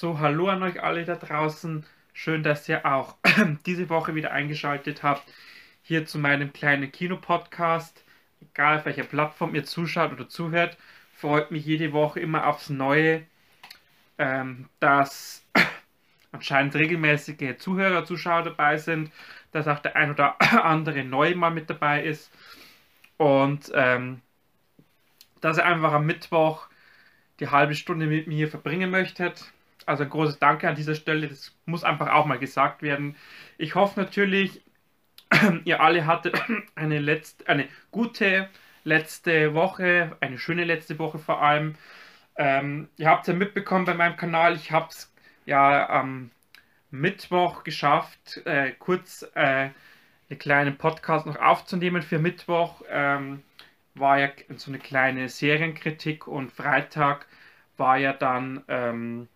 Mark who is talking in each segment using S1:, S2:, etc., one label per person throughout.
S1: So, hallo an euch alle da draußen. Schön, dass ihr auch diese Woche wieder eingeschaltet habt. Hier zu meinem kleinen Kinopodcast. Egal auf welcher Plattform ihr zuschaut oder zuhört, freut mich jede Woche immer aufs Neue, ähm, dass anscheinend regelmäßige Zuhörer, Zuschauer dabei sind, dass auch der ein oder andere neu mal mit dabei ist. Und ähm, dass ihr einfach am Mittwoch die halbe Stunde mit mir verbringen möchtet. Also ein großes Danke an dieser Stelle. Das muss einfach auch mal gesagt werden. Ich hoffe natürlich, ihr alle hattet eine, letzte, eine gute letzte Woche, eine schöne letzte Woche vor allem. Ähm, ihr habt es ja mitbekommen bei meinem Kanal. Ich habe es ja am Mittwoch geschafft, äh, kurz äh, einen kleinen Podcast noch aufzunehmen für Mittwoch. Ähm, war ja so eine kleine Serienkritik und Freitag war ja dann ähm,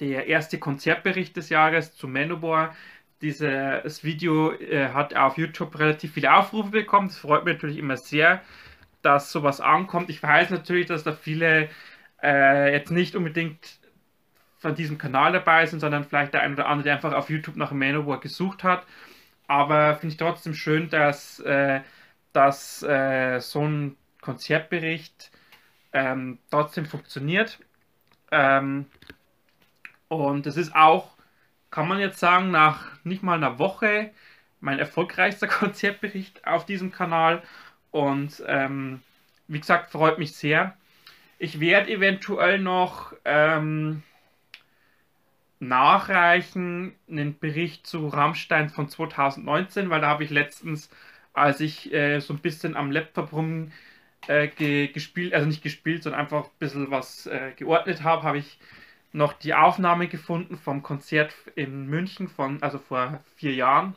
S1: der erste Konzertbericht des Jahres zu Manowar. Dieses Video äh, hat auf YouTube relativ viele Aufrufe bekommen. Das freut mich natürlich immer sehr, dass sowas ankommt. Ich weiß natürlich, dass da viele äh, jetzt nicht unbedingt von diesem Kanal dabei sind, sondern vielleicht der ein oder andere, der einfach auf YouTube nach Manowar gesucht hat. Aber finde ich trotzdem schön, dass, äh, dass äh, so ein Konzertbericht ähm, trotzdem funktioniert. Ähm, und es ist auch, kann man jetzt sagen, nach nicht mal einer Woche mein erfolgreichster Konzertbericht auf diesem Kanal. Und ähm, wie gesagt, freut mich sehr. Ich werde eventuell noch ähm, nachreichen einen Bericht zu Rammstein von 2019, weil da habe ich letztens, als ich äh, so ein bisschen am Laptop rum äh, ge gespielt, also nicht gespielt, sondern einfach ein bisschen was äh, geordnet habe, habe ich noch die Aufnahme gefunden vom Konzert in München von, also vor vier Jahren.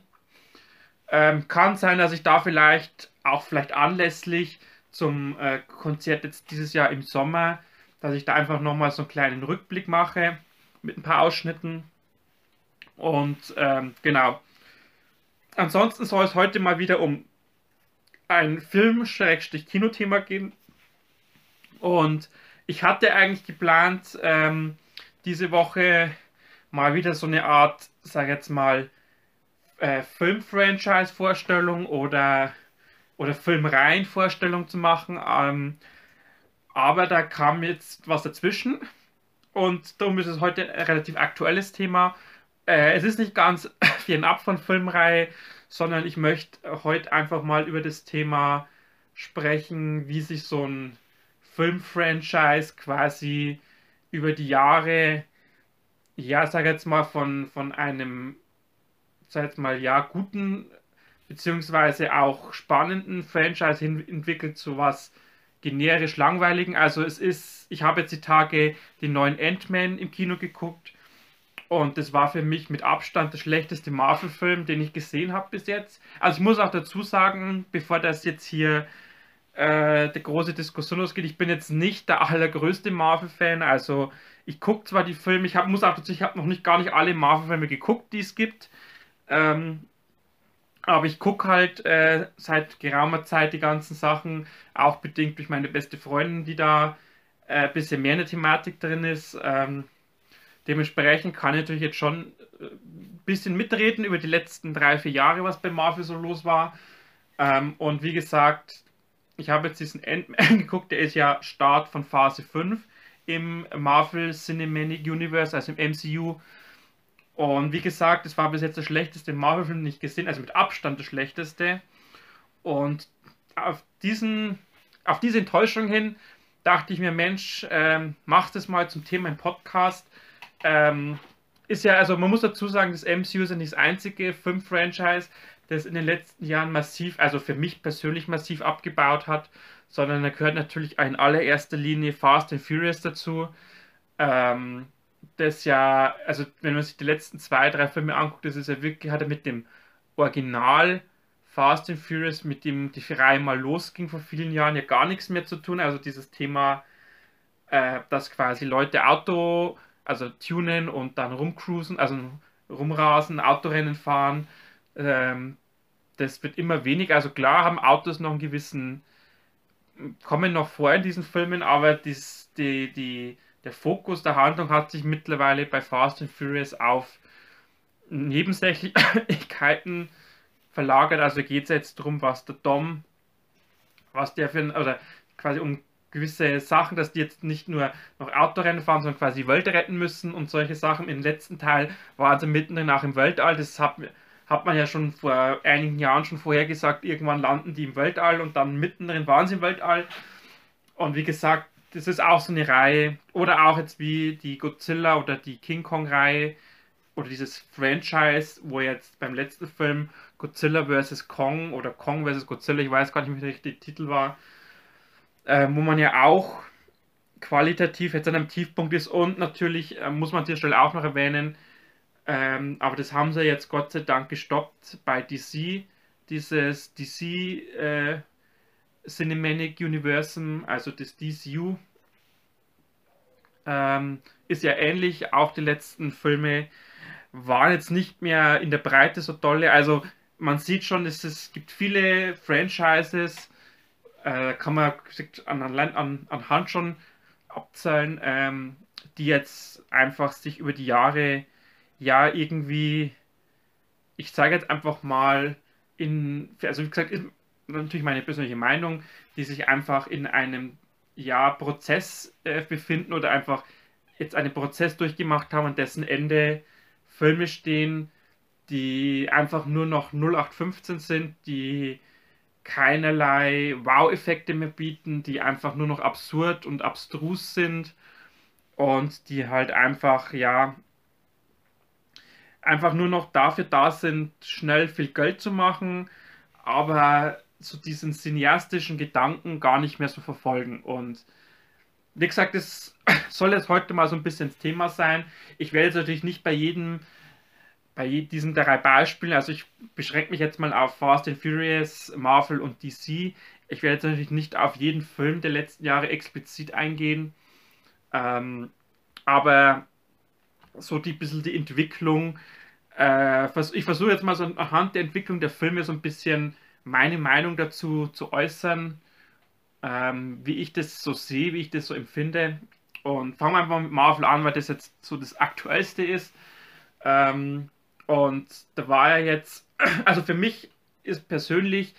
S1: Ähm, kann sein, dass ich da vielleicht auch vielleicht anlässlich zum äh, Konzert jetzt dieses Jahr im Sommer, dass ich da einfach nochmal so einen kleinen Rückblick mache mit ein paar Ausschnitten. Und ähm, genau. Ansonsten soll es heute mal wieder um ein Film-Kinothema gehen. Und ich hatte eigentlich geplant, ähm, diese Woche mal wieder so eine Art, sag jetzt mal, äh, Film-Franchise-Vorstellung oder, oder Filmreihen-Vorstellung zu machen. Ähm, aber da kam jetzt was dazwischen und darum ist es heute ein relativ aktuelles Thema. Äh, es ist nicht ganz ab von Filmreihe, sondern ich möchte heute einfach mal über das Thema sprechen, wie sich so ein Filmfranchise quasi über die Jahre, ja, sag jetzt mal, von, von einem, sag jetzt mal, ja, guten, beziehungsweise auch spannenden Franchise hin entwickelt zu was generisch langweiligen. Also es ist, ich habe jetzt die Tage den neuen Ant-Man im Kino geguckt und das war für mich mit Abstand der schlechteste Marvel-Film, den ich gesehen habe bis jetzt. Also ich muss auch dazu sagen, bevor das jetzt hier äh, die große Diskussion losgeht. Ich bin jetzt nicht der allergrößte Marvel-Fan. Also ich gucke zwar die Filme, ich hab, muss auch dazu, ich habe noch nicht gar nicht alle Marvel-Filme geguckt, die es gibt. Ähm, aber ich gucke halt äh, seit geraumer Zeit die ganzen Sachen, auch bedingt durch meine beste Freundin, die da äh, ein bisschen mehr in der Thematik drin ist. Ähm, dementsprechend kann ich natürlich jetzt schon ein äh, bisschen mitreden über die letzten drei, vier Jahre, was bei Marvel so los war. Ähm, und wie gesagt, ich habe jetzt diesen Ant-Man geguckt, der ist ja Start von Phase 5 im Marvel Cinematic Universe, also im MCU. Und wie gesagt, es war bis jetzt der schlechteste Marvel-Film, den ich gesehen also mit Abstand der schlechteste. Und auf, diesen, auf diese Enttäuschung hin dachte ich mir, Mensch, ähm, mach das mal zum Thema im Podcast. Ähm, ist ja, also man muss dazu sagen, das MCU ist ja nicht das einzige Film-Franchise, das in den letzten Jahren massiv, also für mich persönlich massiv abgebaut hat, sondern da gehört natürlich in allererster Linie Fast and Furious dazu. Ähm, das ja, also wenn man sich die letzten zwei, drei Filme anguckt, das ist ja wirklich, hat er mit dem Original Fast and Furious, mit dem die Reihe mal losging vor vielen Jahren, ja gar nichts mehr zu tun. Also dieses Thema, äh, dass quasi Leute Auto, also tunen und dann rumcruisen, also rumrasen, Autorennen fahren, ähm, das wird immer weniger. Also klar haben Autos noch einen gewissen, kommen noch vor in diesen Filmen, aber dies, die, die, der Fokus der Handlung hat sich mittlerweile bei Fast and Furious auf Nebensächlichkeiten verlagert. Also geht es jetzt darum, was der Dom, was der für ein, oder quasi um gewisse Sachen, dass die jetzt nicht nur noch Autorennen fahren, sondern quasi Welt retten müssen und solche Sachen. Im letzten Teil waren sie mittendrin auch im Weltall. Das hat, hat man ja schon vor einigen Jahren schon vorher gesagt. Irgendwann landen die im Weltall und dann mittendrin waren sie im Weltall. Und wie gesagt, das ist auch so eine Reihe. Oder auch jetzt wie die Godzilla oder die King Kong-Reihe oder dieses Franchise, wo jetzt beim letzten Film Godzilla vs. Kong oder Kong vs. Godzilla, ich weiß gar nicht, wie der richtige Titel war, äh, wo man ja auch qualitativ jetzt an einem Tiefpunkt ist und natürlich äh, muss man an dieser Stelle auch noch erwähnen, ähm, aber das haben sie jetzt Gott sei Dank gestoppt bei DC, dieses DC äh, Cinematic Universum, also das DCU, ähm, ist ja ähnlich. Auch die letzten Filme waren jetzt nicht mehr in der Breite so tolle. Also man sieht schon, es, es gibt viele Franchises, äh, kann man an, an, anhand schon abzählen, ähm, die jetzt einfach sich über die Jahre ja irgendwie, ich sage jetzt einfach mal, in, also wie gesagt, ist natürlich meine persönliche Meinung, die sich einfach in einem ja, Prozess äh, befinden oder einfach jetzt einen Prozess durchgemacht haben, an dessen Ende Filme stehen, die einfach nur noch 0815 sind, die keinerlei Wow-Effekte mehr bieten, die einfach nur noch absurd und abstrus sind und die halt einfach, ja, einfach nur noch dafür da sind, schnell viel Geld zu machen, aber so diesen cineastischen Gedanken gar nicht mehr so verfolgen. Und wie gesagt, es soll jetzt heute mal so ein bisschen das Thema sein. Ich werde jetzt natürlich nicht bei jedem bei diesen drei Beispielen, also ich beschränke mich jetzt mal auf Fast and Furious, Marvel und DC. Ich werde jetzt natürlich nicht auf jeden Film der letzten Jahre explizit eingehen, ähm, aber so die bisschen die Entwicklung. Äh, ich versuche jetzt mal so anhand der Entwicklung der Filme so ein bisschen meine Meinung dazu zu äußern, ähm, wie ich das so sehe, wie ich das so empfinde. Und fangen wir einfach mit Marvel an, weil das jetzt so das Aktuellste ist. Ähm, und da war ja jetzt, also für mich ist persönlich,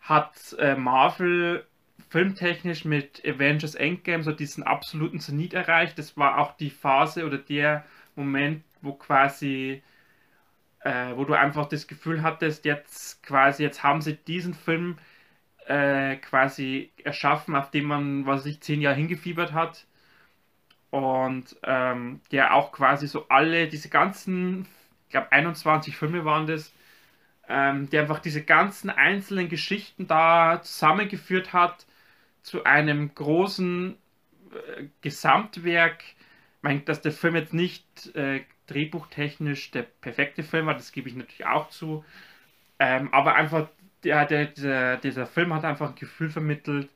S1: hat äh, Marvel filmtechnisch mit Avengers Endgame so diesen absoluten Zenit erreicht. Das war auch die Phase oder der Moment, wo quasi, äh, wo du einfach das Gefühl hattest, jetzt quasi, jetzt haben sie diesen Film äh, quasi erschaffen, auf den man, was sich zehn Jahre hingefiebert hat. Und ähm, der auch quasi so alle, diese ganzen ich glaube 21 Filme waren das, ähm, die einfach diese ganzen einzelnen Geschichten da zusammengeführt hat zu einem großen äh, Gesamtwerk. Meine, dass der Film jetzt nicht äh, drehbuchtechnisch der perfekte Film war, das gebe ich natürlich auch zu. Ähm, aber einfach, der, der, dieser, dieser Film hat einfach ein Gefühl vermittelt,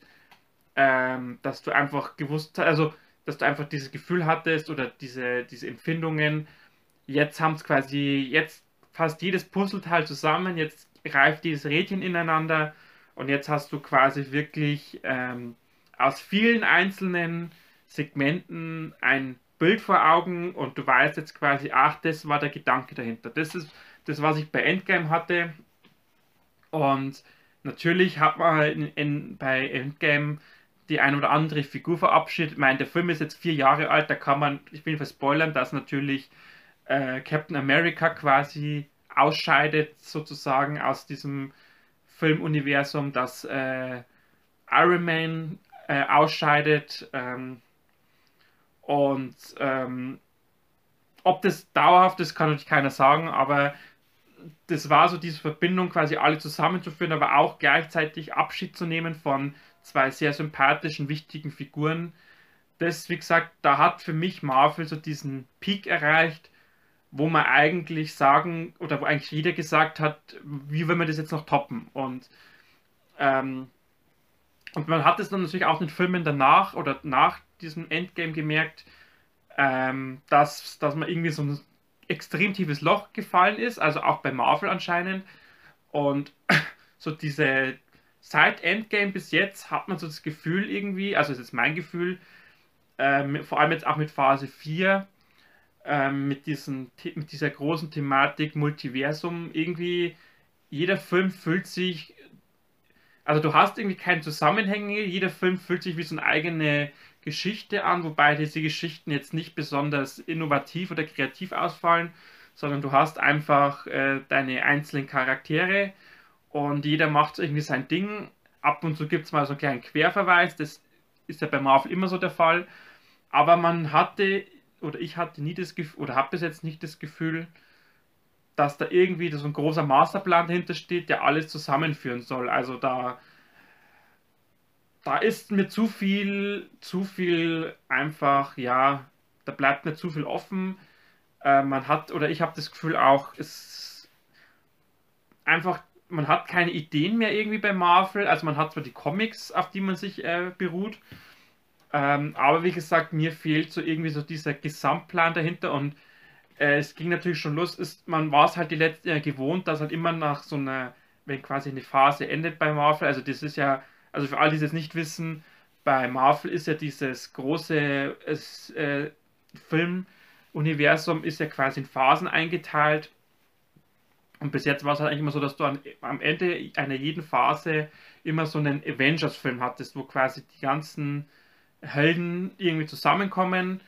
S1: ähm, dass du einfach gewusst hast, also dass du einfach dieses Gefühl hattest oder diese, diese Empfindungen, jetzt haben es quasi, jetzt fast jedes Puzzleteil zusammen, jetzt greift dieses Rädchen ineinander und jetzt hast du quasi wirklich ähm, aus vielen einzelnen Segmenten ein Bild vor Augen und du weißt jetzt quasi, ach, das war der Gedanke dahinter. Das ist das, was ich bei Endgame hatte. Und natürlich hat man in, in, bei Endgame die ein oder andere Figur verabschiedet. Ich meine, der Film ist jetzt vier Jahre alt, da kann man, ich bin verspoilern, dass natürlich äh, Captain America quasi ausscheidet, sozusagen aus diesem Filmuniversum, dass äh, Iron Man äh, ausscheidet. Ähm, und ähm, ob das dauerhaft ist, kann natürlich keiner sagen, aber das war so diese Verbindung, quasi alle zusammenzuführen, aber auch gleichzeitig Abschied zu nehmen von zwei sehr sympathischen, wichtigen Figuren. Das, wie gesagt, da hat für mich Marvel so diesen Peak erreicht, wo man eigentlich sagen, oder wo eigentlich jeder gesagt hat, wie will man das jetzt noch toppen? Und, ähm, und man hat es dann natürlich auch in Filmen danach oder nach diesem Endgame gemerkt, ähm, dass, dass man irgendwie so ein extrem tiefes Loch gefallen ist, also auch bei Marvel anscheinend. Und so diese seit Endgame bis jetzt hat man so das Gefühl irgendwie, also das ist mein Gefühl, äh, vor allem jetzt auch mit Phase 4, äh, mit, diesen, mit dieser großen Thematik Multiversum, irgendwie jeder Film fühlt sich, also du hast irgendwie keine Zusammenhänge, jeder Film fühlt sich wie so eine eigene Geschichte an, wobei diese Geschichten jetzt nicht besonders innovativ oder kreativ ausfallen, sondern du hast einfach äh, deine einzelnen Charaktere und jeder macht irgendwie sein Ding. Ab und zu gibt es mal so einen kleinen Querverweis, das ist ja bei Marvel immer so der Fall. Aber man hatte, oder ich hatte nie das Gefühl, oder habe bis jetzt nicht das Gefühl, dass da irgendwie so ein großer Masterplan dahinter steht, der alles zusammenführen soll. Also da da ist mir zu viel, zu viel einfach, ja, da bleibt mir zu viel offen. Äh, man hat, oder ich habe das Gefühl auch, es einfach, man hat keine Ideen mehr irgendwie bei Marvel. Also man hat zwar die Comics, auf die man sich äh, beruht, ähm, aber wie gesagt, mir fehlt so irgendwie so dieser Gesamtplan dahinter und äh, es ging natürlich schon los, ist, man war es halt die letzten Jahre gewohnt, dass halt immer nach so einer, wenn quasi eine Phase endet bei Marvel, also das ist ja also für alle, die es nicht wissen, bei Marvel ist ja dieses große äh, Filmuniversum ist ja quasi in Phasen eingeteilt. Und bis jetzt war es halt eigentlich immer so, dass du an, am Ende einer jeden Phase immer so einen Avengers-Film hattest, wo quasi die ganzen Helden irgendwie zusammenkommen,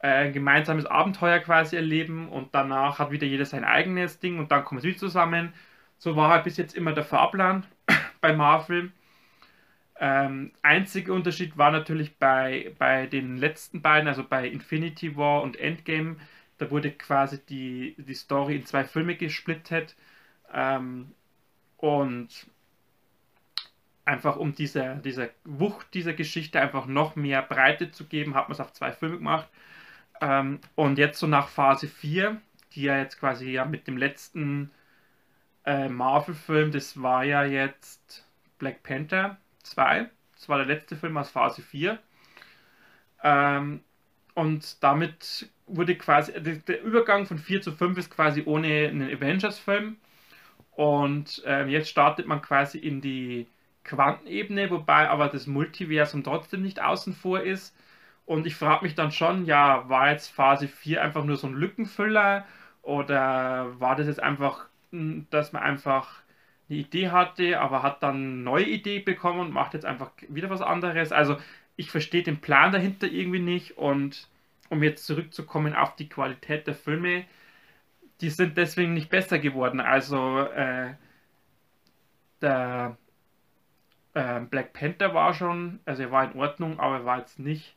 S1: äh, ein gemeinsames Abenteuer quasi erleben und danach hat wieder jeder sein eigenes Ding und dann kommen sie zusammen. So war halt bis jetzt immer der Fahrplan bei Marvel. Ähm, einziger Unterschied war natürlich bei, bei den letzten beiden, also bei Infinity War und Endgame, da wurde quasi die, die Story in zwei Filme gesplittet. Ähm, und einfach um dieser, dieser Wucht dieser Geschichte einfach noch mehr Breite zu geben, hat man es auf zwei Filme gemacht. Ähm, und jetzt so nach Phase 4, die ja jetzt quasi ja mit dem letzten äh, Marvel-Film, das war ja jetzt Black Panther, 2. Das war der letzte Film aus Phase 4. Ähm, und damit wurde quasi, der Übergang von 4 zu 5 ist quasi ohne einen Avengers-Film. Und ähm, jetzt startet man quasi in die Quantenebene, wobei aber das Multiversum trotzdem nicht außen vor ist. Und ich frage mich dann schon, ja, war jetzt Phase 4 einfach nur so ein Lückenfüller oder war das jetzt einfach, dass man einfach eine Idee hatte, aber hat dann eine neue Idee bekommen und macht jetzt einfach wieder was anderes. Also ich verstehe den Plan dahinter irgendwie nicht und um jetzt zurückzukommen auf die Qualität der Filme, die sind deswegen nicht besser geworden. Also äh, der äh, Black Panther war schon, also er war in Ordnung, aber er war jetzt nicht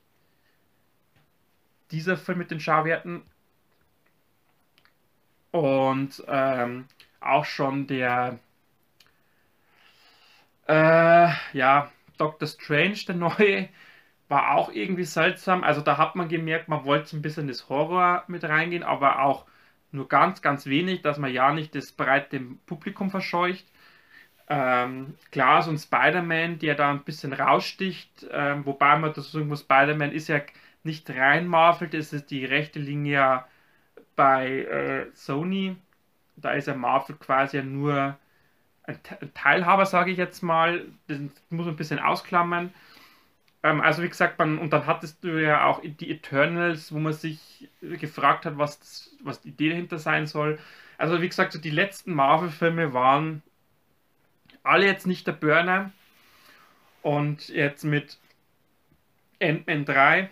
S1: dieser Film mit den Schauwerten. Und ähm, auch schon der äh, ja, Doctor Strange, der neue, war auch irgendwie seltsam. Also da hat man gemerkt, man wollte ein bisschen das Horror mit reingehen, aber auch nur ganz, ganz wenig, dass man ja nicht das breite Publikum verscheucht. Ähm, klar, so ein Spider-Man, der da ein bisschen raussticht, ähm, wobei man das sagen muss, Spider-Man ist ja nicht rein Marvel, das ist die rechte Linie bei äh, Sony. Da ist ja Marvel quasi ja nur Teilhaber, sage ich jetzt mal, das muss man ein bisschen ausklammern. Ähm, also wie gesagt, man, und dann hattest du ja auch die Eternals, wo man sich gefragt hat, was, das, was die Idee dahinter sein soll. Also wie gesagt, so die letzten Marvel-Filme waren alle jetzt nicht der Burner. Und jetzt mit Ant-Man 3,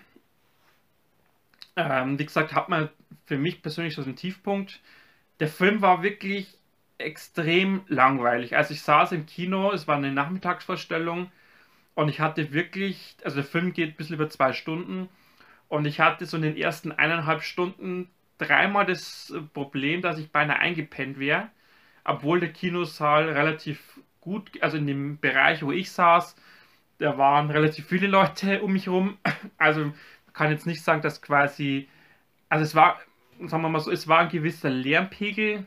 S1: ähm, wie gesagt, hat man für mich persönlich so einen Tiefpunkt. Der Film war wirklich extrem langweilig. Also ich saß im Kino, es war eine Nachmittagsvorstellung und ich hatte wirklich, also der Film geht ein bisschen über zwei Stunden und ich hatte so in den ersten eineinhalb Stunden dreimal das Problem, dass ich beinahe eingepennt wäre, obwohl der Kinosaal relativ gut, also in dem Bereich, wo ich saß, da waren relativ viele Leute um mich herum. Also kann jetzt nicht sagen, dass quasi, also es war, sagen wir mal so, es war ein gewisser Lärmpegel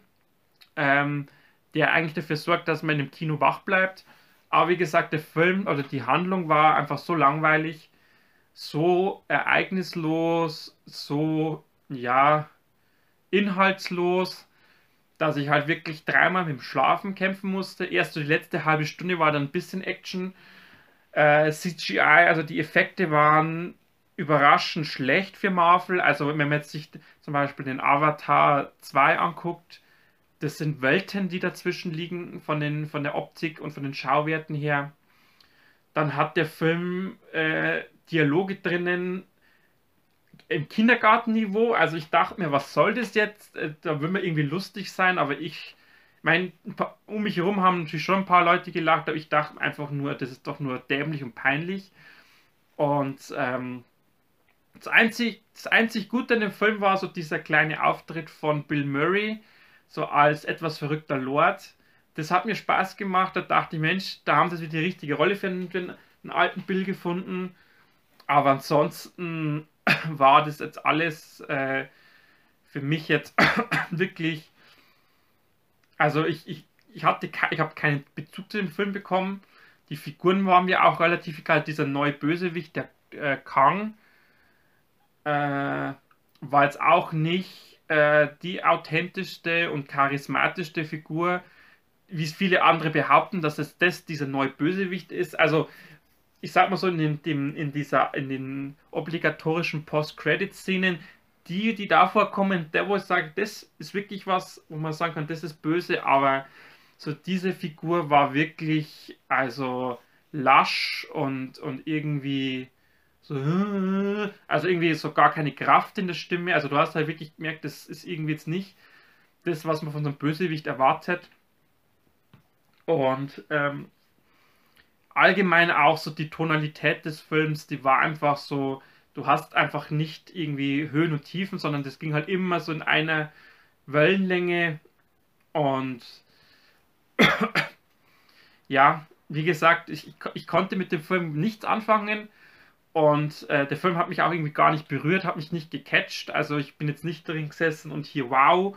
S1: ähm, der eigentlich dafür sorgt, dass man im Kino wach bleibt. Aber wie gesagt, der Film oder die Handlung war einfach so langweilig, so ereignislos, so, ja, inhaltslos, dass ich halt wirklich dreimal mit dem Schlafen kämpfen musste. Erst so die letzte halbe Stunde war dann ein bisschen Action. Äh, CGI, also die Effekte waren überraschend schlecht für Marvel. Also wenn man jetzt sich zum Beispiel den Avatar 2 anguckt, das sind Welten, die dazwischen liegen von, den, von der Optik und von den Schauwerten her. Dann hat der Film äh, Dialoge drinnen im Kindergartenniveau. Also ich dachte mir, was soll das jetzt? Äh, da will man irgendwie lustig sein, aber ich mein, um mich herum haben natürlich schon ein paar Leute gelacht, aber ich dachte einfach nur, das ist doch nur dämlich und peinlich. Und ähm, das, einzig, das einzig Gute an dem Film war so dieser kleine Auftritt von Bill Murray, so als etwas verrückter Lord. Das hat mir Spaß gemacht. Da dachte ich, Mensch, da haben sie wieder die richtige Rolle für für den alten Bill gefunden. Aber ansonsten war das jetzt alles äh, für mich jetzt wirklich. Also ich, ich, ich hatte ich habe keinen Bezug zu dem Film bekommen. Die Figuren waren mir auch relativ egal. Dieser neue Bösewicht, der äh, Kang, äh, war jetzt auch nicht äh, die authentischste und charismatischste Figur, wie es viele andere behaupten, dass es das dieser neue Bösewicht ist. Also ich sag mal so, in, dem, in, dieser, in den obligatorischen Post-Credit-Szenen, die, die davor kommen, der, wo ich sage, das ist wirklich was, wo man sagen kann, das ist böse, aber so diese Figur war wirklich, also lasch und, und irgendwie so, also irgendwie so gar keine Kraft in der Stimme. Also du hast halt wirklich gemerkt, das ist irgendwie jetzt nicht das, was man von so einem Bösewicht erwartet. Und ähm, allgemein auch so die Tonalität des Films, die war einfach so, du hast einfach nicht irgendwie Höhen und Tiefen, sondern das ging halt immer so in einer Wellenlänge und ja, wie gesagt, ich, ich konnte mit dem Film nichts anfangen und äh, der Film hat mich auch irgendwie gar nicht berührt, hat mich nicht gecatcht, also ich bin jetzt nicht drin gesessen und hier wow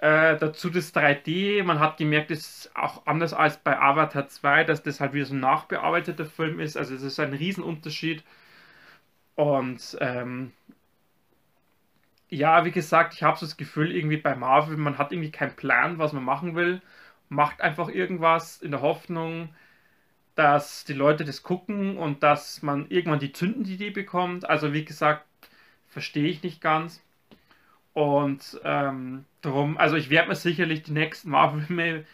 S1: äh, dazu das 3D, man hat gemerkt, es ist auch anders als bei Avatar 2, dass das halt wieder so ein nachbearbeiteter Film ist. Also es ist ein Riesenunterschied. Und ähm, ja, wie gesagt, ich habe so das Gefühl, irgendwie bei Marvel, man hat irgendwie keinen Plan, was man machen will. Macht einfach irgendwas in der Hoffnung, dass die Leute das gucken und dass man irgendwann die Zündidee bekommt. Also wie gesagt, verstehe ich nicht ganz. Und ähm, darum, also ich werde mir sicherlich die nächsten Marvel-Filme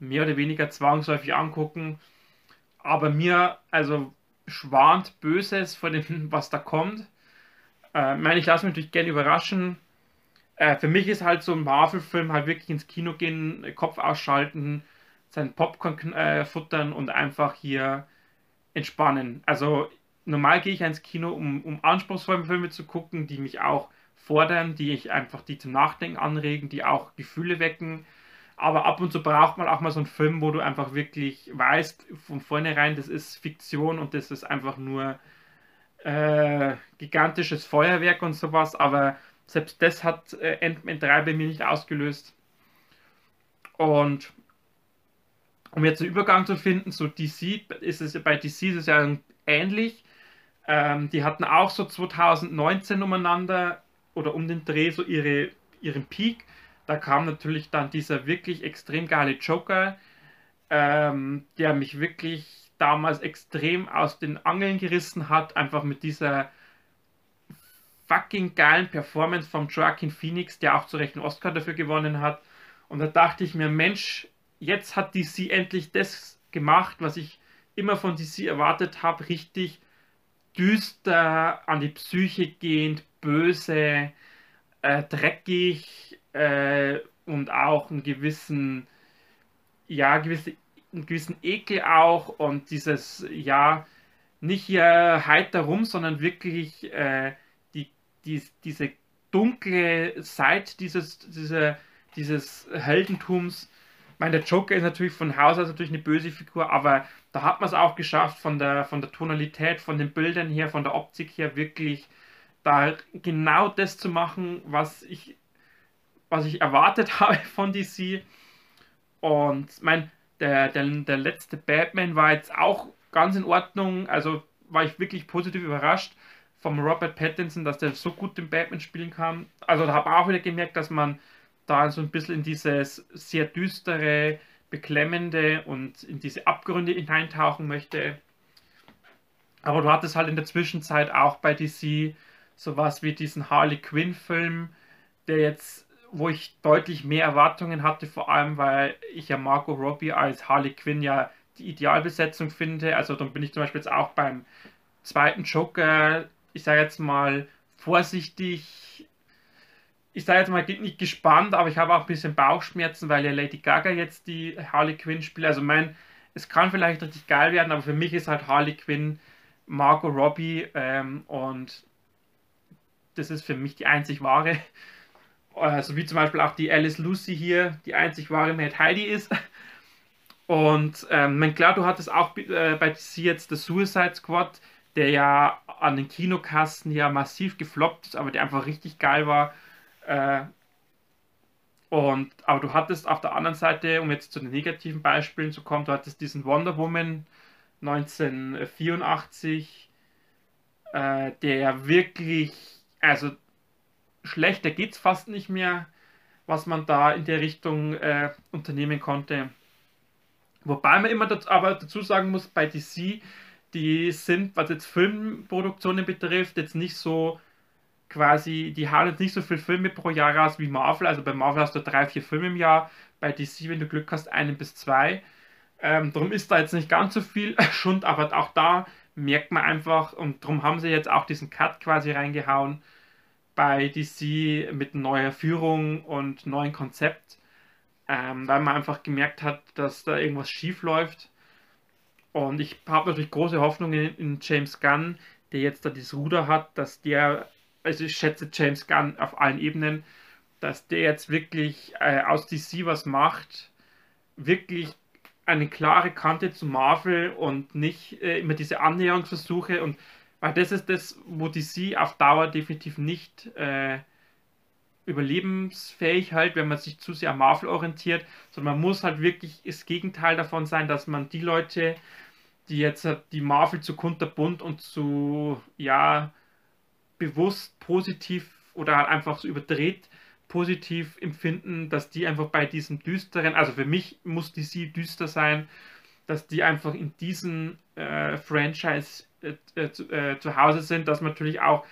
S1: mehr oder weniger zwangsläufig angucken. Aber mir, also schwant Böses von dem, was da kommt. Äh, ich meine, ich lasse mich natürlich gerne überraschen. Äh, für mich ist halt so ein Marvel-Film halt wirklich ins Kino gehen, Kopf ausschalten, sein Popcorn äh, futtern und einfach hier entspannen. Also normal gehe ich ins Kino, um, um anspruchsvolle Filme zu gucken, die mich auch fordern, die ich einfach die zum Nachdenken anregen, die auch Gefühle wecken. Aber ab und zu braucht man auch mal so einen Film, wo du einfach wirklich weißt, von vornherein, das ist Fiktion und das ist einfach nur äh, gigantisches Feuerwerk und sowas. Aber selbst das hat äh, Ant-Man 3 bei mir nicht ausgelöst. Und um jetzt einen Übergang zu finden, so DC ist es bei DC ist es ja ähnlich. Ähm, die hatten auch so 2019 umeinander oder um den Dreh so ihre, ihren Peak. Da kam natürlich dann dieser wirklich extrem geile Joker, ähm, der mich wirklich damals extrem aus den Angeln gerissen hat, einfach mit dieser fucking geilen Performance von Joaquin Phoenix, der auch zu Recht einen Oscar dafür gewonnen hat. Und da dachte ich mir, Mensch, jetzt hat DC endlich das gemacht, was ich immer von DC erwartet habe, richtig düster, an die Psyche gehend, böse, äh, dreckig äh, und auch einen gewissen, ja, gewisse, einen gewissen Ekel auch und dieses, ja, nicht hier heiter rum, sondern wirklich äh, die, die, diese dunkle Seite dieses, diese, dieses Heldentums. Meine, der Joker ist natürlich von Haus aus natürlich eine böse Figur, aber da hat man es auch geschafft, von der, von der Tonalität, von den Bildern her, von der Optik her wirklich da genau das zu machen, was ich, was ich erwartet habe von DC. Und mein, der, der, der letzte Batman war jetzt auch ganz in Ordnung. Also war ich wirklich positiv überrascht vom Robert Pattinson, dass der so gut den Batman spielen kann. Also da habe ich auch wieder gemerkt, dass man da so ein bisschen in dieses sehr düstere, beklemmende und in diese Abgründe hineintauchen möchte. Aber du hattest halt in der Zwischenzeit auch bei DC sowas wie diesen Harley Quinn-Film, der jetzt, wo ich deutlich mehr Erwartungen hatte, vor allem weil ich ja Margot Robbie als Harley Quinn ja die Idealbesetzung finde. Also dann bin ich zum Beispiel jetzt auch beim zweiten Joker, ich sage jetzt mal vorsichtig, ich sage jetzt mal nicht gespannt, aber ich habe auch ein bisschen Bauchschmerzen, weil ja Lady Gaga jetzt die Harley Quinn spielt. Also mein, es kann vielleicht richtig geil werden, aber für mich ist halt Harley Quinn Margot Robbie ähm, und das ist für mich die einzig wahre. Also wie zum Beispiel auch die Alice Lucy hier, die einzig wahre Mad Heidi ist. Und ähm, klar, du hattest auch äh, bei DC jetzt das Suicide Squad, der ja an den Kinokassen ja massiv gefloppt ist, aber der einfach richtig geil war. Äh, und, aber du hattest auf der anderen Seite, um jetzt zu den negativen Beispielen zu kommen, du hattest diesen Wonder Woman 1984, äh, der wirklich, also schlechter geht es fast nicht mehr, was man da in der Richtung äh, unternehmen konnte. Wobei man immer dazu, aber dazu sagen muss, bei DC, die sind, was jetzt Filmproduktionen betrifft, jetzt nicht so quasi, die haben jetzt nicht so viele Filme pro Jahr raus wie Marvel. Also bei Marvel hast du drei, vier Filme im Jahr, bei DC, wenn du Glück hast, einen bis zwei. Ähm, darum ist da jetzt nicht ganz so viel Schund, aber auch da merkt man einfach, und darum haben sie jetzt auch diesen Cut quasi reingehauen bei DC mit neuer Führung und neuem Konzept, ähm, weil man einfach gemerkt hat, dass da irgendwas schief läuft. Und ich habe natürlich große Hoffnungen in James Gunn, der jetzt da das Ruder hat, dass der, also ich schätze James Gunn auf allen Ebenen, dass der jetzt wirklich äh, aus DC was macht, wirklich eine klare Kante zu Marvel und nicht äh, immer diese Annäherungsversuche und weil das ist das, wo DC auf Dauer definitiv nicht äh, überlebensfähig halt, wenn man sich zu sehr an Marvel orientiert, sondern man muss halt wirklich das Gegenteil davon sein, dass man die Leute, die jetzt die Marvel zu kunterbunt und zu, ja, bewusst positiv oder halt einfach so überdreht positiv empfinden, dass die einfach bei diesem düsteren, also für mich muss die sie düster sein, dass die einfach in diesem äh, Franchise äh, äh, zu, äh, zu, Hause sind, dass man natürlich auch,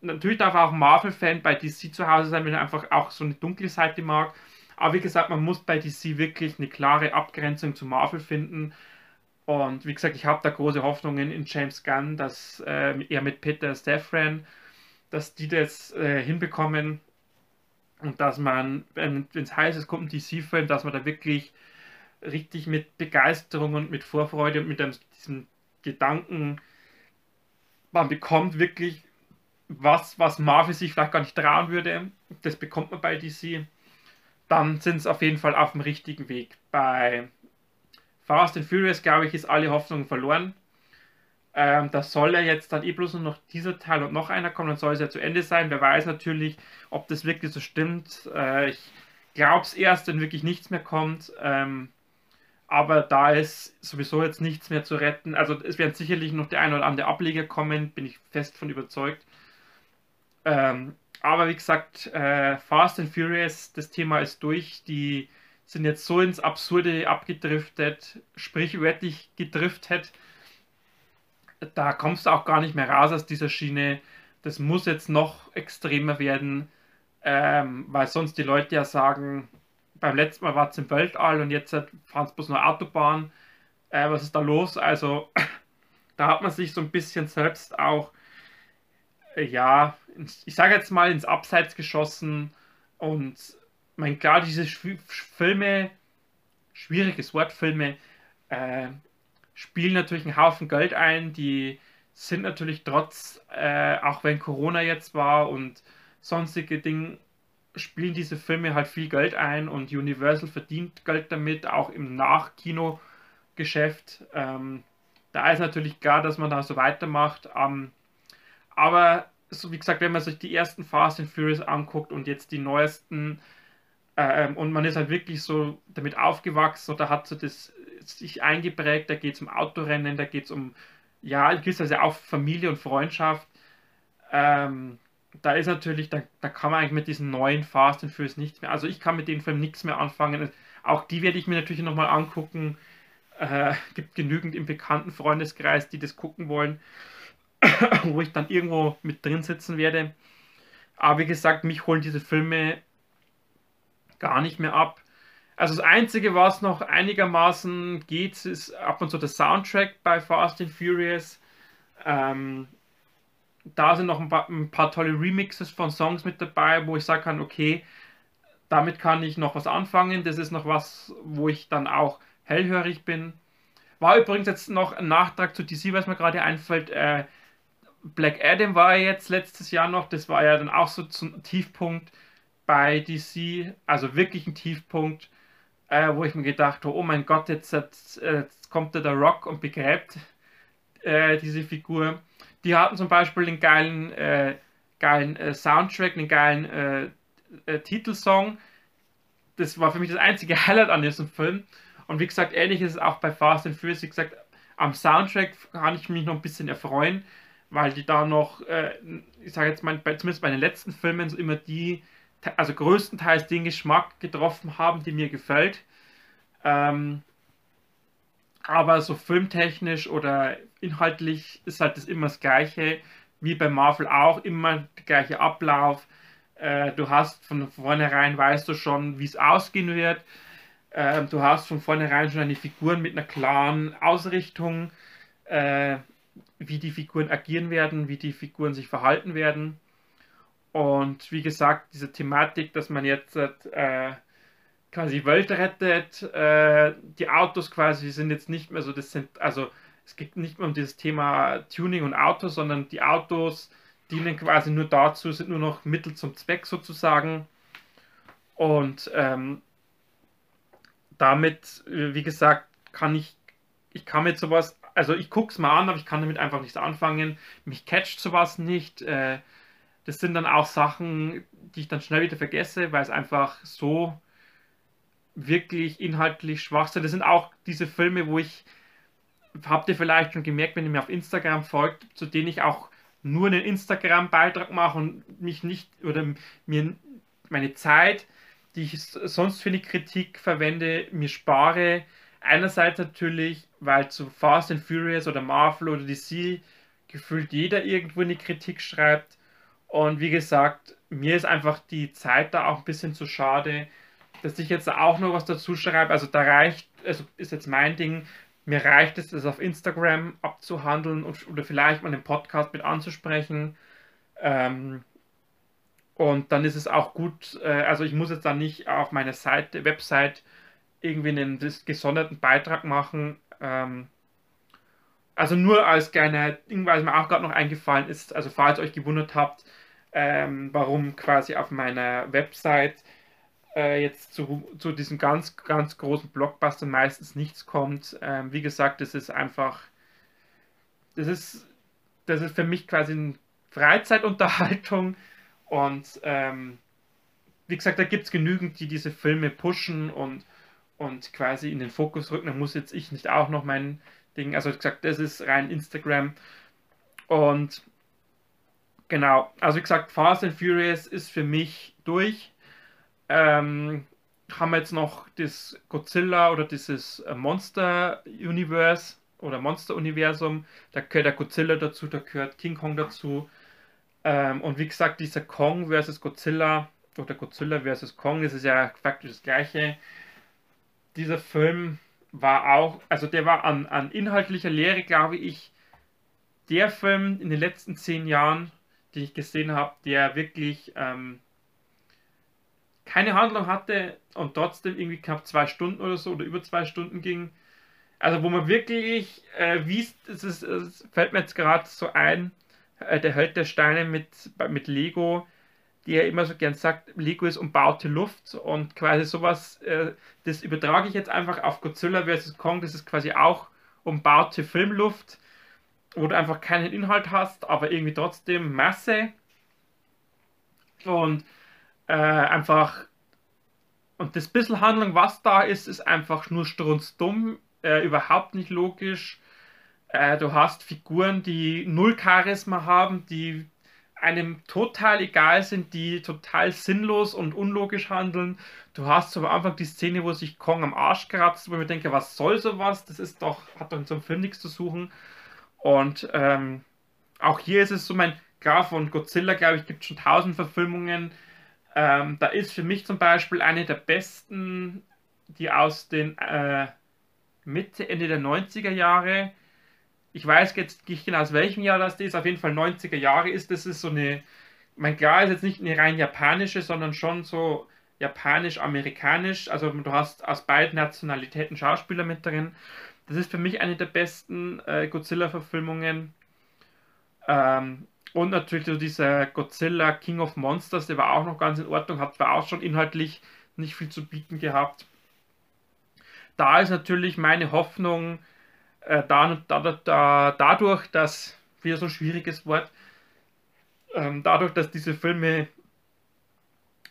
S1: natürlich darf auch Marvel-Fan bei DC zu Hause sein, wenn er einfach auch so eine dunkle Seite mag. Aber wie gesagt, man muss bei DC wirklich eine klare Abgrenzung zu Marvel finden. Und wie gesagt, ich habe da große Hoffnungen in James Gunn, dass äh, er mit Peter Safran, dass die das äh, hinbekommen und dass man, wenn es heißt, es kommt ein DC-Film, dass man da wirklich richtig mit Begeisterung und mit Vorfreude und mit einem, diesem Gedanken, man bekommt wirklich was, was Marvel sich vielleicht gar nicht trauen würde. Das bekommt man bei DC. Dann sind es auf jeden Fall auf dem richtigen Weg. Bei Fast and Furious, glaube ich, ist alle Hoffnung verloren. Ähm, da soll ja jetzt dann eh bloß nur noch dieser Teil und noch einer kommen, dann soll es ja zu Ende sein. Wer weiß natürlich, ob das wirklich so stimmt. Äh, ich glaube es erst, wenn wirklich nichts mehr kommt. Ähm, aber da ist sowieso jetzt nichts mehr zu retten. Also es werden sicherlich noch der ein oder andere Ableger kommen, bin ich fest von überzeugt. Ähm, aber wie gesagt, äh, Fast and Furious, das Thema ist durch. Die sind jetzt so ins Absurde abgedriftet, sprichwörtlich gedriftet da kommst du auch gar nicht mehr raus aus dieser Schiene. Das muss jetzt noch extremer werden, ähm, weil sonst die Leute ja sagen, beim letzten Mal war es im Weltall und jetzt fahren es bloß nur Autobahn. Äh, was ist da los? Also da hat man sich so ein bisschen selbst auch, äh, ja, ich sage jetzt mal ins Abseits geschossen und mein klar, diese Filme, schwieriges Wort, Filme, äh, spielen natürlich einen Haufen Geld ein. Die sind natürlich trotz, äh, auch wenn Corona jetzt war und sonstige Dinge, spielen diese Filme halt viel Geld ein und Universal verdient Geld damit, auch im Nachkinogeschäft. Ähm, da ist natürlich klar, dass man da so weitermacht. Ähm, aber so wie gesagt, wenn man sich die ersten Fast and Furious anguckt und jetzt die neuesten ähm, und man ist halt wirklich so damit aufgewachsen oder hat so das sich eingeprägt, da geht es um Autorennen, da geht es um, ja, gewisserweise auch Familie und Freundschaft. Ähm, da ist natürlich, da, da kann man eigentlich mit diesen neuen Fast and Furious nichts mehr, also ich kann mit dem Film nichts mehr anfangen. Auch die werde ich mir natürlich nochmal angucken. Äh, gibt genügend im bekannten Freundeskreis, die das gucken wollen, wo ich dann irgendwo mit drin sitzen werde. Aber wie gesagt, mich holen diese Filme gar nicht mehr ab. Also das Einzige, was noch einigermaßen geht, ist ab und zu der Soundtrack bei Fast and Furious. Ähm, da sind noch ein paar, ein paar, tolle Remixes von Songs mit dabei, wo ich sagen kann, okay, damit kann ich noch was anfangen. Das ist noch was, wo ich dann auch hellhörig bin. War übrigens jetzt noch ein Nachtrag zu DC, was mir gerade einfällt. Äh, Black Adam war ja jetzt letztes Jahr noch, das war ja dann auch so zum Tiefpunkt bei DC, also wirklich ein Tiefpunkt, äh, wo ich mir gedacht habe, oh mein Gott, jetzt, jetzt, jetzt kommt der Rock und begräbt äh, diese Figur. Die hatten zum Beispiel den geilen, äh, geilen äh, Soundtrack, einen geilen äh, äh, Titelsong. Das war für mich das einzige Highlight an diesem Film. Und wie gesagt, ähnlich ist es auch bei Fast and Furious. Wie gesagt, am Soundtrack kann ich mich noch ein bisschen erfreuen weil die da noch, ich sage jetzt mal, zumindest bei den letzten Filmen so immer die, also größtenteils den Geschmack getroffen haben, die mir gefällt. Ähm, aber so filmtechnisch oder inhaltlich ist halt das immer das Gleiche, wie bei Marvel auch, immer der gleiche Ablauf. Äh, du hast von vornherein, weißt du schon, wie es ausgehen wird. Äh, du hast von vornherein schon eine Figuren mit einer klaren Ausrichtung. Äh, wie die Figuren agieren werden, wie die Figuren sich verhalten werden. Und wie gesagt, diese Thematik, dass man jetzt äh, quasi Welt rettet, äh, die Autos quasi sind jetzt nicht mehr so, das sind, also es geht nicht mehr um dieses Thema Tuning und Autos, sondern die Autos dienen quasi nur dazu, sind nur noch Mittel zum Zweck sozusagen. Und ähm, damit, äh, wie gesagt, kann ich, ich kann mit sowas also ich gucke es mal an, aber ich kann damit einfach nichts anfangen. Mich catcht sowas nicht. Äh, das sind dann auch Sachen, die ich dann schnell wieder vergesse, weil es einfach so wirklich inhaltlich schwach sind. Das sind auch diese Filme, wo ich, habt ihr vielleicht schon gemerkt, wenn ihr mir auf Instagram folgt, zu denen ich auch nur einen Instagram-Beitrag mache und mich nicht oder mir meine Zeit, die ich sonst für eine Kritik verwende, mir spare, Einerseits natürlich, weil zu Fast and Furious oder Marvel oder DC gefühlt jeder irgendwo eine Kritik schreibt. Und wie gesagt, mir ist einfach die Zeit da auch ein bisschen zu schade, dass ich jetzt auch noch was dazu schreibe. Also da reicht, also ist jetzt mein Ding, mir reicht es, das auf Instagram abzuhandeln und, oder vielleicht mal einen Podcast mit anzusprechen. Ähm, und dann ist es auch gut, äh, also ich muss jetzt dann nicht auf meine Seite, Website irgendwie einen gesonderten Beitrag machen. Ähm, also nur als kleiner Ding, weil mir auch gerade noch eingefallen ist, also falls euch gewundert habt, ähm, warum quasi auf meiner Website äh, jetzt zu, zu diesem ganz, ganz großen Blockbuster meistens nichts kommt. Ähm, wie gesagt, das ist einfach, das ist, das ist für mich quasi eine Freizeitunterhaltung und ähm, wie gesagt, da gibt es genügend, die diese Filme pushen und und quasi in den Fokus rücken. Dann muss jetzt ich nicht auch noch mein Ding, also gesagt, das ist rein Instagram. Und genau, also wie gesagt, Fast and Furious ist für mich durch. Ähm, haben wir jetzt noch das Godzilla oder dieses äh, Monster Universe oder Monster Universum. Da gehört der Godzilla dazu, da gehört King Kong dazu. Ähm, und wie gesagt, dieser Kong versus Godzilla oder Godzilla versus Kong, das ist ja faktisch das gleiche dieser Film war auch, also der war an, an inhaltlicher Lehre, glaube ich, der Film in den letzten zehn Jahren, den ich gesehen habe, der wirklich ähm, keine Handlung hatte und trotzdem irgendwie knapp zwei Stunden oder so oder über zwei Stunden ging. Also wo man wirklich, äh, wie es, ist, es fällt mir jetzt gerade so ein, äh, der Held der Steine mit, mit Lego, die er immer so gern sagt, Lego ist umbaute Luft und quasi sowas, äh, das übertrage ich jetzt einfach auf Godzilla vs. Kong, das ist quasi auch umbaute Filmluft, wo du einfach keinen Inhalt hast, aber irgendwie trotzdem Masse und äh, einfach und das bisschen Handlung, was da ist, ist einfach nur strunzdumm, äh, überhaupt nicht logisch. Äh, du hast Figuren, die null Charisma haben, die einem total egal sind, die total sinnlos und unlogisch handeln. Du hast am Anfang die Szene, wo sich Kong am Arsch kratzt, wo ich mir denke, was soll sowas? Das ist doch, hat doch in so einem Film nichts zu suchen. Und ähm, auch hier ist es so, mein, klar, von Godzilla, glaube ich, gibt schon tausend Verfilmungen. Ähm, da ist für mich zum Beispiel eine der besten, die aus den äh, Mitte, Ende der 90er Jahre ich weiß jetzt nicht genau aus welchem Jahr das ist, auf jeden Fall 90er Jahre ist. Das ist so eine, mein klar ist jetzt nicht eine rein japanische, sondern schon so japanisch-amerikanisch. Also du hast aus beiden Nationalitäten Schauspieler mit drin. Das ist für mich eine der besten äh, Godzilla-Verfilmungen. Ähm, und natürlich so dieser Godzilla King of Monsters, der war auch noch ganz in Ordnung, hat zwar auch schon inhaltlich nicht viel zu bieten gehabt. Da ist natürlich meine Hoffnung, äh, da, da, da, dadurch, dass, wieder so ein schwieriges Wort, ähm, dadurch, dass diese Filme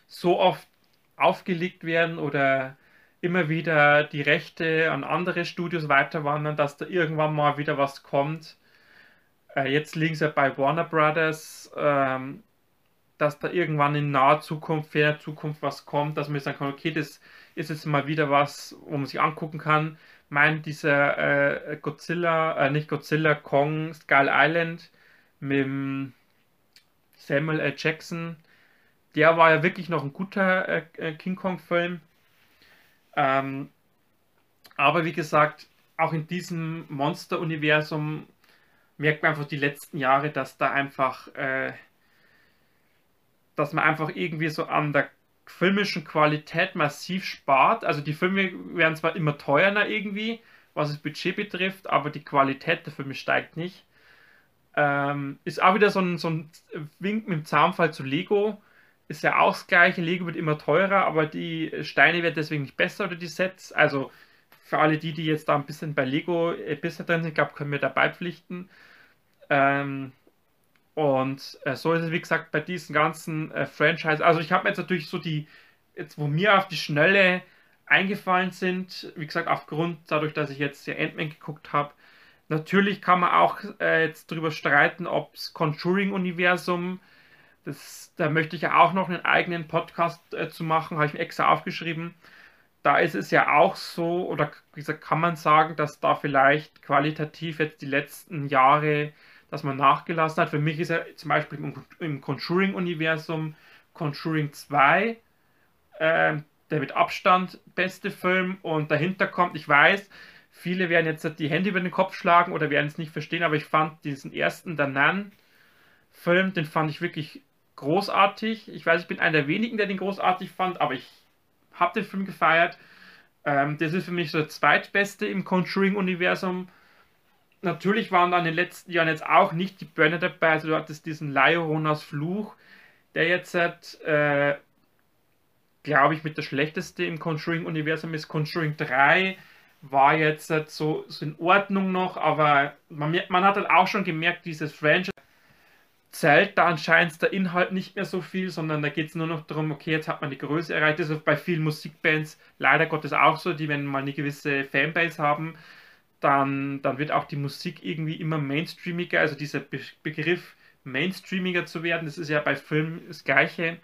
S1: so oft aufgelegt werden oder immer wieder die Rechte an andere Studios weiterwandern, dass da irgendwann mal wieder was kommt. Äh, jetzt liegen sie bei Warner Brothers, ähm, dass da irgendwann in naher Zukunft, ferner Zukunft was kommt, dass man sagen kann, okay, das ist jetzt mal wieder was, wo man sich angucken kann mein, dieser äh, Godzilla, äh, nicht Godzilla, Kong, Skull Island mit Samuel L. Jackson, der war ja wirklich noch ein guter äh, äh, King Kong-Film. Ähm, aber wie gesagt, auch in diesem Monster-Universum merkt man einfach die letzten Jahre, dass da einfach, äh, dass man einfach irgendwie so an der filmischen Qualität massiv spart. Also die Filme werden zwar immer teurer irgendwie, was das Budget betrifft, aber die Qualität der Filme steigt nicht. Ähm, ist auch wieder so ein, so ein Wink mit dem Zaunfall zu Lego. Ist ja auch das gleiche. Lego wird immer teurer, aber die Steine werden deswegen nicht besser oder die Sets. Also für alle die, die jetzt da ein bisschen bei Lego äh, besser drin sind, glaube können wir dabei pflichten. Ähm, und äh, so ist es, wie gesagt, bei diesen ganzen äh, Franchise. Also ich habe jetzt natürlich so die, jetzt wo mir auf die Schnelle eingefallen sind, wie gesagt, aufgrund dadurch, dass ich jetzt ja Ant-Man geguckt habe. Natürlich kann man auch äh, jetzt darüber streiten, ob das Conjuring-Universum, da möchte ich ja auch noch einen eigenen Podcast äh, zu machen, habe ich mir extra aufgeschrieben. Da ist es ja auch so, oder wie gesagt, kann man sagen, dass da vielleicht qualitativ jetzt die letzten Jahre dass man nachgelassen hat. Für mich ist er zum Beispiel im, im Conjuring-Universum Conjuring 2 äh, der mit Abstand beste Film und dahinter kommt, ich weiß, viele werden jetzt die Hände über den Kopf schlagen oder werden es nicht verstehen, aber ich fand diesen ersten Danan Film, den fand ich wirklich großartig. Ich weiß, ich bin einer der wenigen, der den großartig fand, aber ich habe den Film gefeiert. Ähm, das ist für mich der zweitbeste im Conjuring-Universum natürlich waren da in den letzten Jahren jetzt auch nicht die Burner dabei. Also du hattest diesen Lionas Fluch, der jetzt, äh, glaube ich, mit der schlechteste im Conjuring-Universum ist. Conjuring 3 war jetzt so, so in Ordnung noch, aber man, man hat halt auch schon gemerkt, dieses Franchise zählt da anscheinend der Inhalt nicht mehr so viel, sondern da geht es nur noch darum, okay, jetzt hat man die Größe erreicht. Das ist bei vielen Musikbands leider Gottes auch so, die, wenn mal eine gewisse Fanbase haben, dann, dann wird auch die Musik irgendwie immer mainstreamiger, also dieser Be Begriff mainstreamiger zu werden, das ist ja bei Filmen das Gleiche.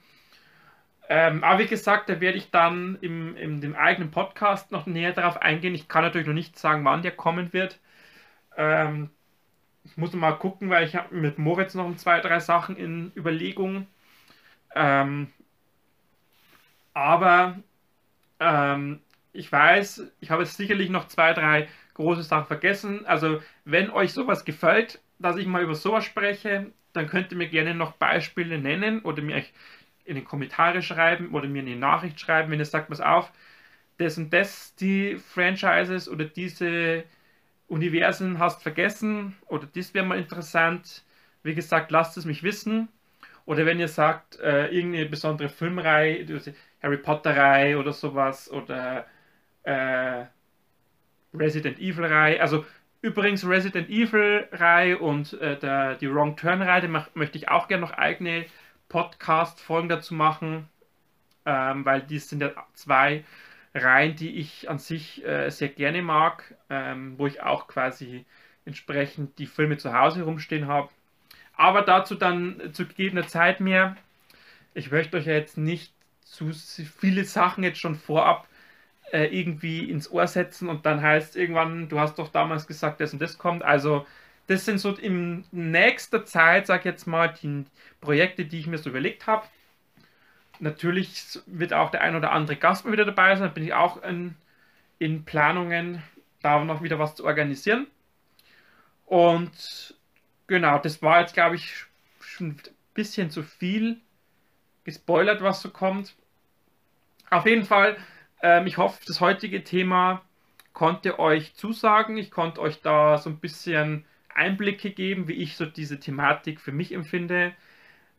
S1: Ähm, aber wie gesagt, da werde ich dann im, in dem eigenen Podcast noch näher darauf eingehen. Ich kann natürlich noch nicht sagen, wann der kommen wird. Ähm, ich muss mal gucken, weil ich habe mit Moritz noch zwei, drei Sachen in Überlegung. Ähm, aber ähm, ich weiß, ich habe sicherlich noch zwei, drei große Sachen vergessen. Also, wenn euch sowas gefällt, dass ich mal über sowas spreche, dann könnt ihr mir gerne noch Beispiele nennen oder mir in die Kommentare schreiben oder mir eine Nachricht schreiben, wenn ihr sagt, was auf, das und das die Franchises oder diese Universen hast vergessen oder das wäre mal interessant. Wie gesagt, lasst es mich wissen. Oder wenn ihr sagt, äh, irgendeine besondere Filmreihe, Harry Potter-Reihe oder sowas oder äh, Resident Evil-Reihe. Also übrigens Resident Evil-Reihe und äh, der, die Wrong Turn-Reihe, möchte ich auch gerne noch eigene Podcast-Folgen dazu machen, ähm, weil die sind ja zwei Reihen, die ich an sich äh, sehr gerne mag, ähm, wo ich auch quasi entsprechend die Filme zu Hause rumstehen habe. Aber dazu dann zu gegebener Zeit mehr. Ich möchte euch ja jetzt nicht zu viele Sachen jetzt schon vorab äh, irgendwie ins Ohr setzen und dann heißt irgendwann, du hast doch damals gesagt, das und das kommt. Also das sind so in nächster Zeit, sag ich jetzt mal, die Projekte, die ich mir so überlegt habe. Natürlich wird auch der ein oder andere Gast mal wieder dabei sein. Da bin ich auch in, in Planungen, da noch wieder was zu organisieren. Und genau, das war jetzt, glaube ich, schon ein bisschen zu viel gespoilert, was so kommt. Auf jeden Fall, ähm, ich hoffe, das heutige Thema konnte euch zusagen. Ich konnte euch da so ein bisschen Einblicke geben, wie ich so diese Thematik für mich empfinde.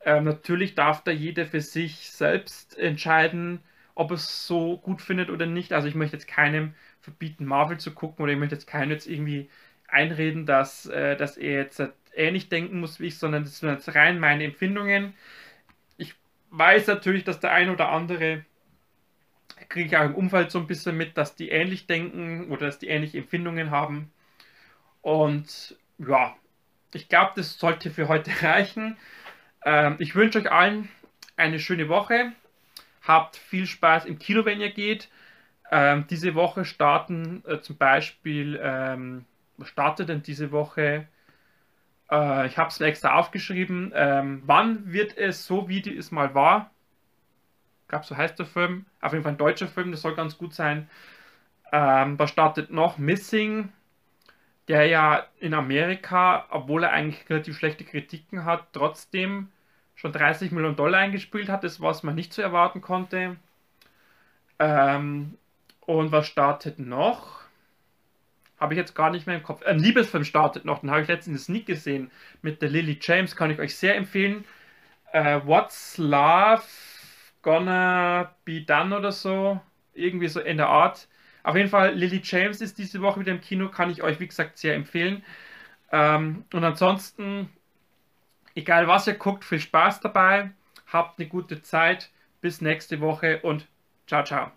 S1: Ähm, natürlich darf da jeder für sich selbst entscheiden, ob es so gut findet oder nicht. Also ich möchte jetzt keinem verbieten, Marvel zu gucken oder ich möchte jetzt keinem jetzt irgendwie einreden, dass, äh, dass er jetzt ähnlich denken muss wie ich, sondern das sind jetzt rein meine Empfindungen. Ich weiß natürlich, dass der ein oder andere kriege ich auch im Umfeld so ein bisschen mit, dass die ähnlich denken oder dass die ähnliche Empfindungen haben. Und ja, ich glaube, das sollte für heute reichen. Ähm, ich wünsche euch allen eine schöne Woche. Habt viel Spaß im Kino, wenn ihr geht. Ähm, diese Woche starten äh, zum Beispiel, ähm, was startet denn diese Woche? Äh, ich habe es extra aufgeschrieben. Ähm, wann wird es so, wie es mal war? Ich glaube, so heißt der Film. Auf jeden Fall ein deutscher Film, das soll ganz gut sein. Ähm, was startet noch? Missing der ja in Amerika, obwohl er eigentlich relativ schlechte Kritiken hat, trotzdem schon 30 Millionen Dollar eingespielt hat, das was man nicht zu erwarten konnte. Ähm, und was startet noch? Habe ich jetzt gar nicht mehr im Kopf. Ein Liebesfilm startet noch, den habe ich letztens in Sneak gesehen mit der Lily James, kann ich euch sehr empfehlen. Äh, What's Love Gonna Be Done oder so, irgendwie so in der Art. Auf jeden Fall, Lily James ist diese Woche wieder im Kino, kann ich euch, wie gesagt, sehr empfehlen. Ähm, und ansonsten, egal was ihr guckt, viel Spaß dabei, habt eine gute Zeit, bis nächste Woche und ciao, ciao.